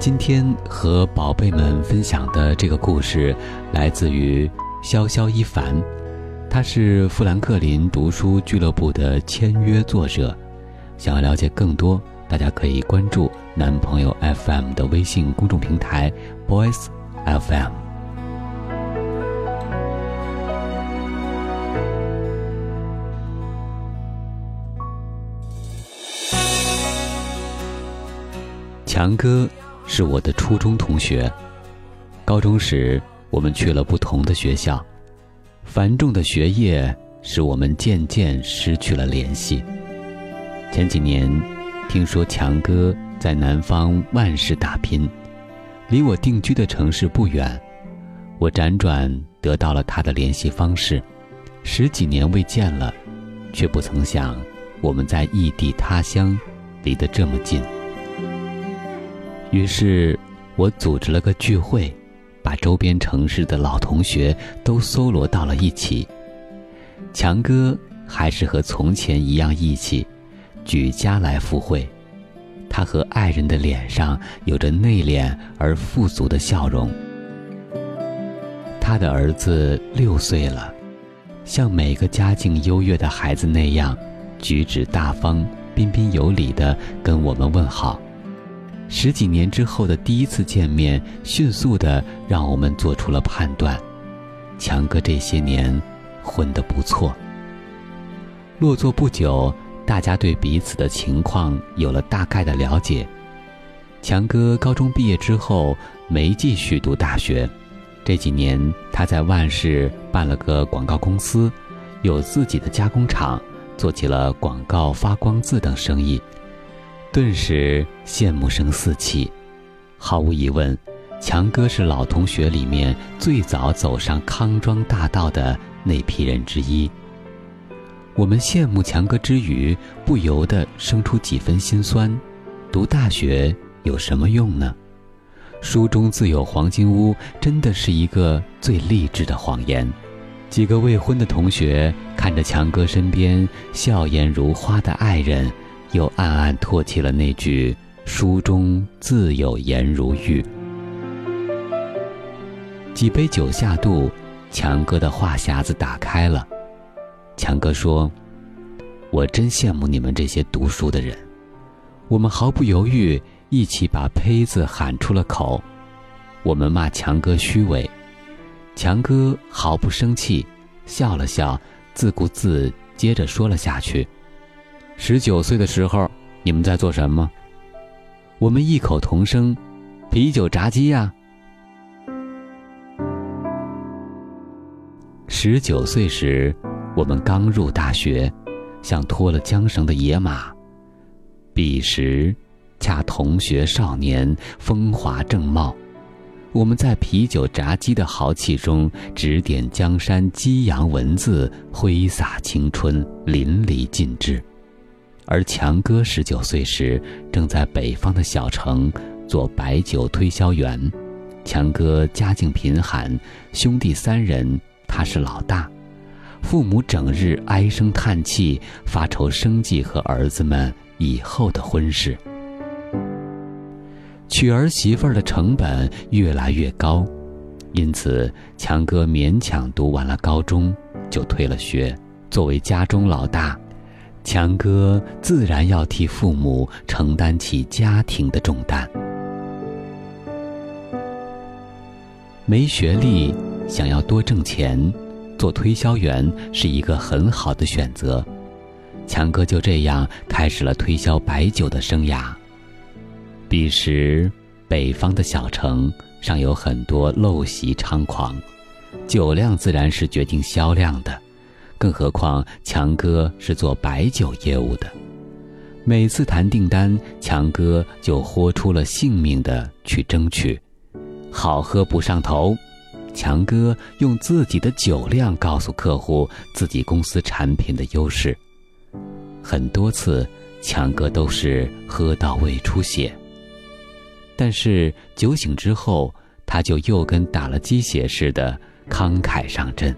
今天和宝贝们分享的这个故事，来自于潇潇一凡，他是富兰克林读书俱乐部的签约作者。想要了解更多，大家可以关注男朋友 FM 的微信公众平台 Boys FM。强哥。是我的初中同学。高中时，我们去了不同的学校，繁重的学业使我们渐渐失去了联系。前几年，听说强哥在南方万市打拼，离我定居的城市不远，我辗转得到了他的联系方式。十几年未见了，却不曾想我们在异地他乡，离得这么近。于是，我组织了个聚会，把周边城市的老同学都搜罗到了一起。强哥还是和从前一样义气，举家来赴会。他和爱人的脸上有着内敛而富足的笑容。他的儿子六岁了，像每个家境优越的孩子那样，举止大方、彬彬有礼地跟我们问好。十几年之后的第一次见面，迅速的让我们做出了判断：强哥这些年混得不错。落座不久，大家对彼此的情况有了大概的了解。强哥高中毕业之后没继续读大学，这几年他在万市办了个广告公司，有自己的加工厂，做起了广告发光字等生意。顿时羡慕声四起，毫无疑问，强哥是老同学里面最早走上康庄大道的那批人之一。我们羡慕强哥之余，不由得生出几分心酸：读大学有什么用呢？书中自有黄金屋，真的是一个最励志的谎言。几个未婚的同学看着强哥身边笑颜如花的爱人。又暗暗唾弃了那句“书中自有颜如玉”。几杯酒下肚，强哥的话匣子打开了。强哥说：“我真羡慕你们这些读书的人。”我们毫不犹豫，一起把“胚”字喊出了口。我们骂强哥虚伪，强哥毫不生气，笑了笑，自顾自接着说了下去。十九岁的时候，你们在做什么？我们异口同声：“啤酒炸鸡呀。”十九岁时，我们刚入大学，像脱了缰绳的野马。彼时，恰同学少年，风华正茂。我们在啤酒炸鸡的豪气中，指点江山，激扬文字，挥洒青春，淋漓尽致。而强哥十九岁时，正在北方的小城做白酒推销员。强哥家境贫寒，兄弟三人，他是老大。父母整日唉声叹气，发愁生计和儿子们以后的婚事。娶儿媳妇的成本越来越高，因此强哥勉强读完了高中，就退了学。作为家中老大。强哥自然要替父母承担起家庭的重担。没学历，想要多挣钱，做推销员是一个很好的选择。强哥就这样开始了推销白酒的生涯。彼时，北方的小城尚有很多陋习猖狂，酒量自然是决定销量的。更何况强哥是做白酒业务的，每次谈订单，强哥就豁出了性命的去争取，好喝不上头。强哥用自己的酒量告诉客户自己公司产品的优势。很多次，强哥都是喝到胃出血。但是酒醒之后，他就又跟打了鸡血似的慷慨上阵。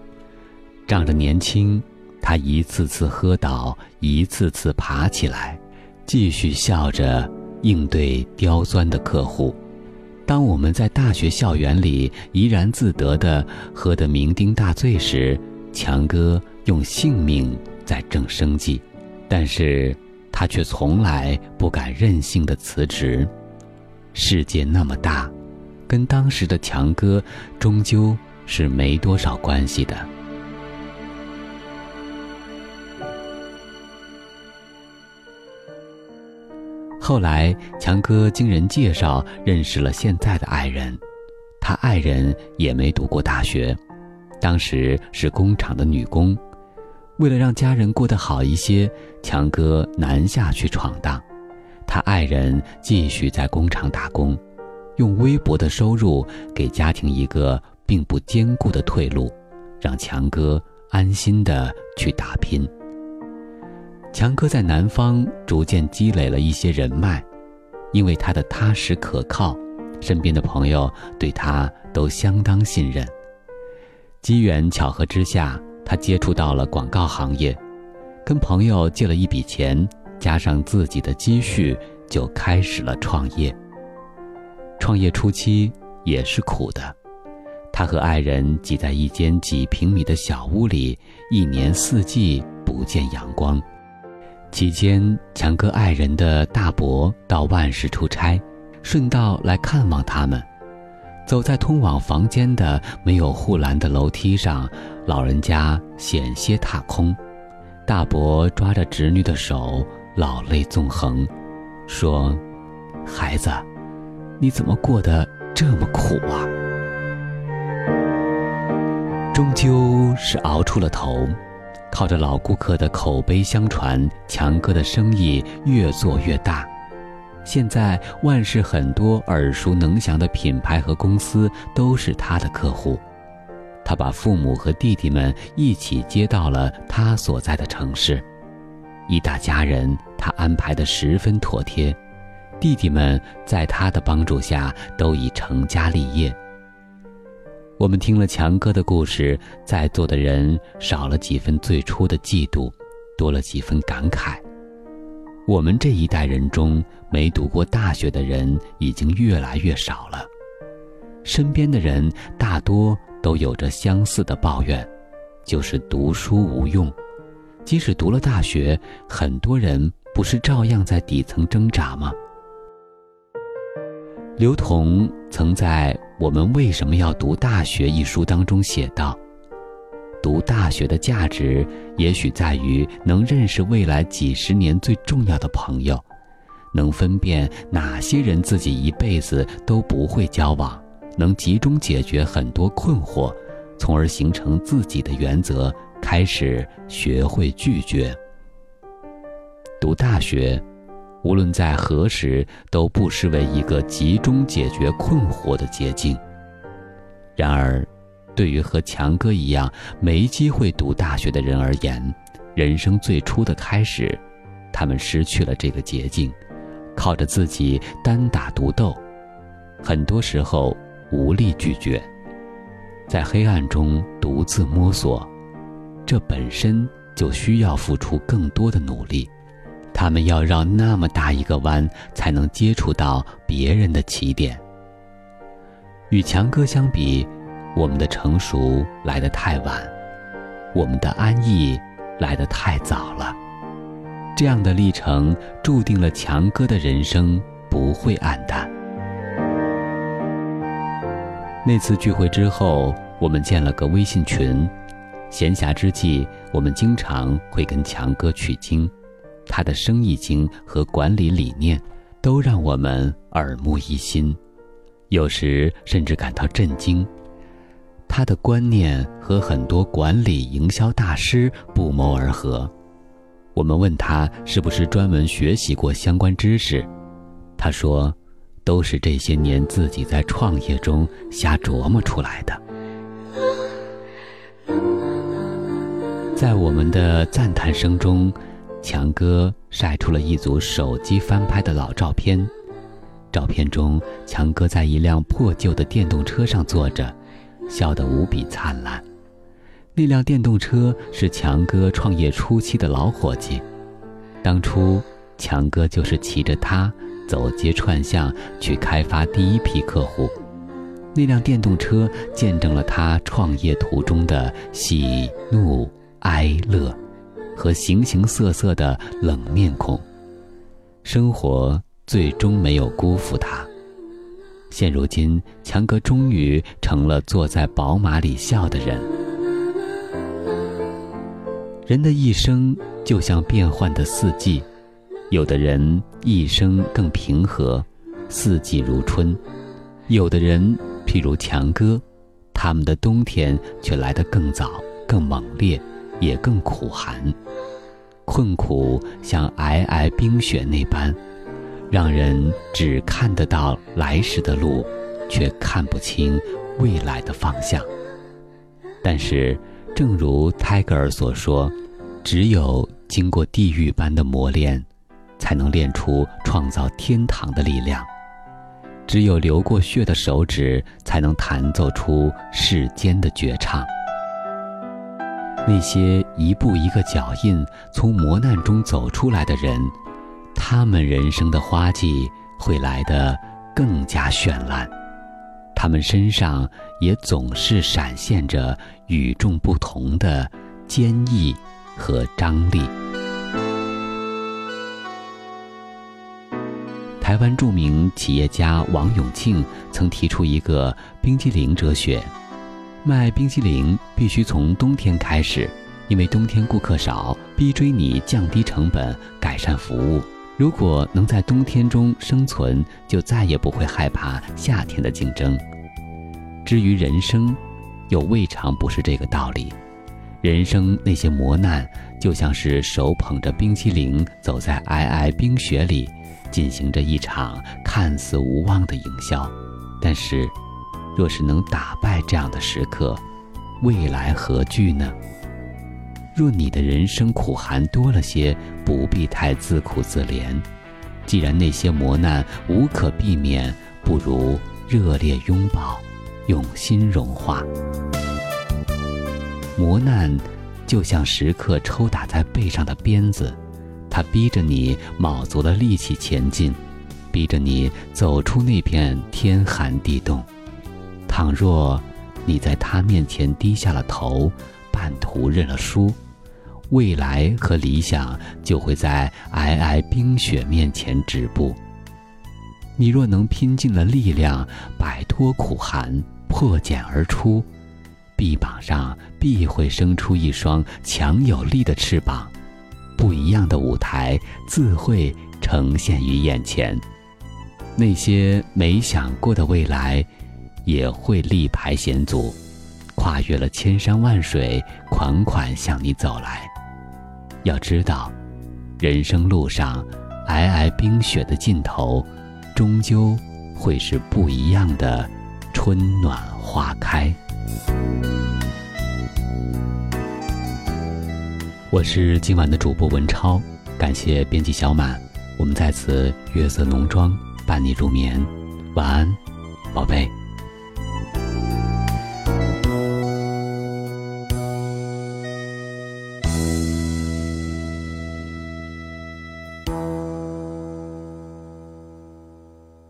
仗着年轻，他一次次喝倒，一次次爬起来，继续笑着应对刁钻的客户。当我们在大学校园里怡然自得地喝得酩酊大醉时，强哥用性命在挣生计，但是他却从来不敢任性的辞职。世界那么大，跟当时的强哥终究是没多少关系的。后来，强哥经人介绍认识了现在的爱人，他爱人也没读过大学，当时是工厂的女工。为了让家人过得好一些，强哥南下去闯荡，他爱人继续在工厂打工，用微薄的收入给家庭一个并不坚固的退路，让强哥安心的去打拼。强哥在南方逐渐积累了一些人脉，因为他的踏实可靠，身边的朋友对他都相当信任。机缘巧合之下，他接触到了广告行业，跟朋友借了一笔钱，加上自己的积蓄，就开始了创业。创业初期也是苦的，他和爱人挤在一间几平米的小屋里，一年四季不见阳光。期间，强哥爱人的大伯到万市出差，顺道来看望他们。走在通往房间的没有护栏的楼梯上，老人家险些踏空。大伯抓着侄女的手，老泪纵横，说：“孩子，你怎么过得这么苦啊？”终究是熬出了头。靠着老顾客的口碑相传，强哥的生意越做越大。现在万事很多耳熟能详的品牌和公司都是他的客户。他把父母和弟弟们一起接到了他所在的城市，一大家人他安排的十分妥帖。弟弟们在他的帮助下都已成家立业。我们听了强哥的故事，在座的人少了几分最初的嫉妒，多了几分感慨。我们这一代人中，没读过大学的人已经越来越少了。身边的人大多都有着相似的抱怨，就是读书无用。即使读了大学，很多人不是照样在底层挣扎吗？刘同曾在《我们为什么要读大学》一书当中写道：“读大学的价值，也许在于能认识未来几十年最重要的朋友，能分辨哪些人自己一辈子都不会交往，能集中解决很多困惑，从而形成自己的原则，开始学会拒绝。读大学。”无论在何时，都不失为一个集中解决困惑的捷径。然而，对于和强哥一样没机会读大学的人而言，人生最初的开始，他们失去了这个捷径，靠着自己单打独斗，很多时候无力拒绝，在黑暗中独自摸索，这本身就需要付出更多的努力。他们要绕那么大一个弯，才能接触到别人的起点。与强哥相比，我们的成熟来得太晚，我们的安逸来得太早了。这样的历程注定了强哥的人生不会黯淡。那次聚会之后，我们建了个微信群，闲暇之际，我们经常会跟强哥取经。他的生意经和管理理念，都让我们耳目一新，有时甚至感到震惊。他的观念和很多管理营销大师不谋而合。我们问他是不是专门学习过相关知识，他说：“都是这些年自己在创业中瞎琢磨出来的。在我们的赞叹声中，强哥晒出了一组手机翻拍的老照片。照片中，强哥在一辆破旧的电动车上坐着，笑得无比灿烂。那辆电动车是强哥创业初期的老伙计，当初强哥就是骑着它走街串巷去开发第一批客户。那辆电动车见证了他创业途中的喜怒哀乐，和形形色色的冷面孔。生活。最终没有辜负他。现如今，强哥终于成了坐在宝马里笑的人。人的一生就像变换的四季，有的人一生更平和，四季如春；有的人，譬如强哥，他们的冬天却来得更早、更猛烈，也更苦寒。困苦像皑皑冰雪那般。让人只看得到来时的路，却看不清未来的方向。但是，正如泰戈尔所说，只有经过地狱般的磨练，才能练出创造天堂的力量；只有流过血的手指，才能弹奏出世间的绝唱。那些一步一个脚印从磨难中走出来的人。他们人生的花季会来得更加绚烂，他们身上也总是闪现着与众不同的坚毅和张力。台湾著名企业家王永庆曾提出一个冰激凌哲学：卖冰淇淋必须从冬天开始，因为冬天顾客少，逼追你降低成本，改善服务。如果能在冬天中生存，就再也不会害怕夏天的竞争。至于人生，又未尝不是这个道理。人生那些磨难，就像是手捧着冰淇淋走在皑皑冰雪里，进行着一场看似无望的营销。但是，若是能打败这样的时刻，未来何惧呢？若你的人生苦寒多了些，不必太自苦自怜。既然那些磨难无可避免，不如热烈拥抱，用心融化。磨难就像时刻抽打在背上的鞭子，它逼着你卯足了力气前进，逼着你走出那片天寒地冻。倘若你在他面前低下了头，半途认了输。未来和理想就会在皑皑冰雪面前止步。你若能拼尽了力量摆脱苦寒，破茧而出，臂膀上必会生出一双强有力的翅膀，不一样的舞台自会呈现于眼前。那些没想过的未来，也会力排险阻，跨越了千山万水，款款向你走来。要知道，人生路上，皑皑冰雪的尽头，终究会是不一样的春暖花开。我是今晚的主播文超，感谢编辑小满，我们在此月色浓妆伴你入眠，晚安，宝贝。